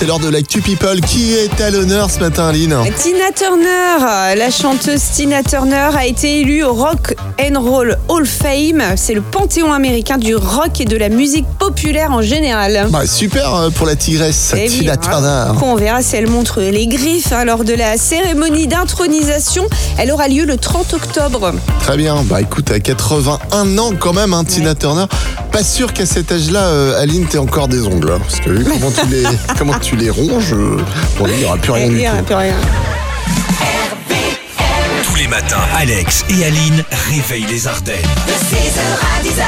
c'est l'heure de l'actu people. Qui est à l'honneur ce matin, Aline Tina Turner, la chanteuse Tina Turner a été élue au Rock and Roll Hall Fame. C'est le panthéon américain du rock et de la musique populaire en général. Bah, super euh, pour la tigresse, Eh Tina bien, Turner. On verra si elle montre les griffes hein, lors de la cérémonie d'intronisation. Elle aura lieu le 30 octobre. Très bien. Bah écoute, à 81 ans quand même, hein, Tina Turner. Pas sûr qu'à cet âge-là, euh, Aline, t'aies encore des ongles. hein, parce que vu comment tu les, comment tu les ronges, euh, bon, il n'y aura plus rien Eh, du il y aura tout. plus rien. Tous les matins, Alex et Aline réveillent les Ardennes. De 6h à 10h,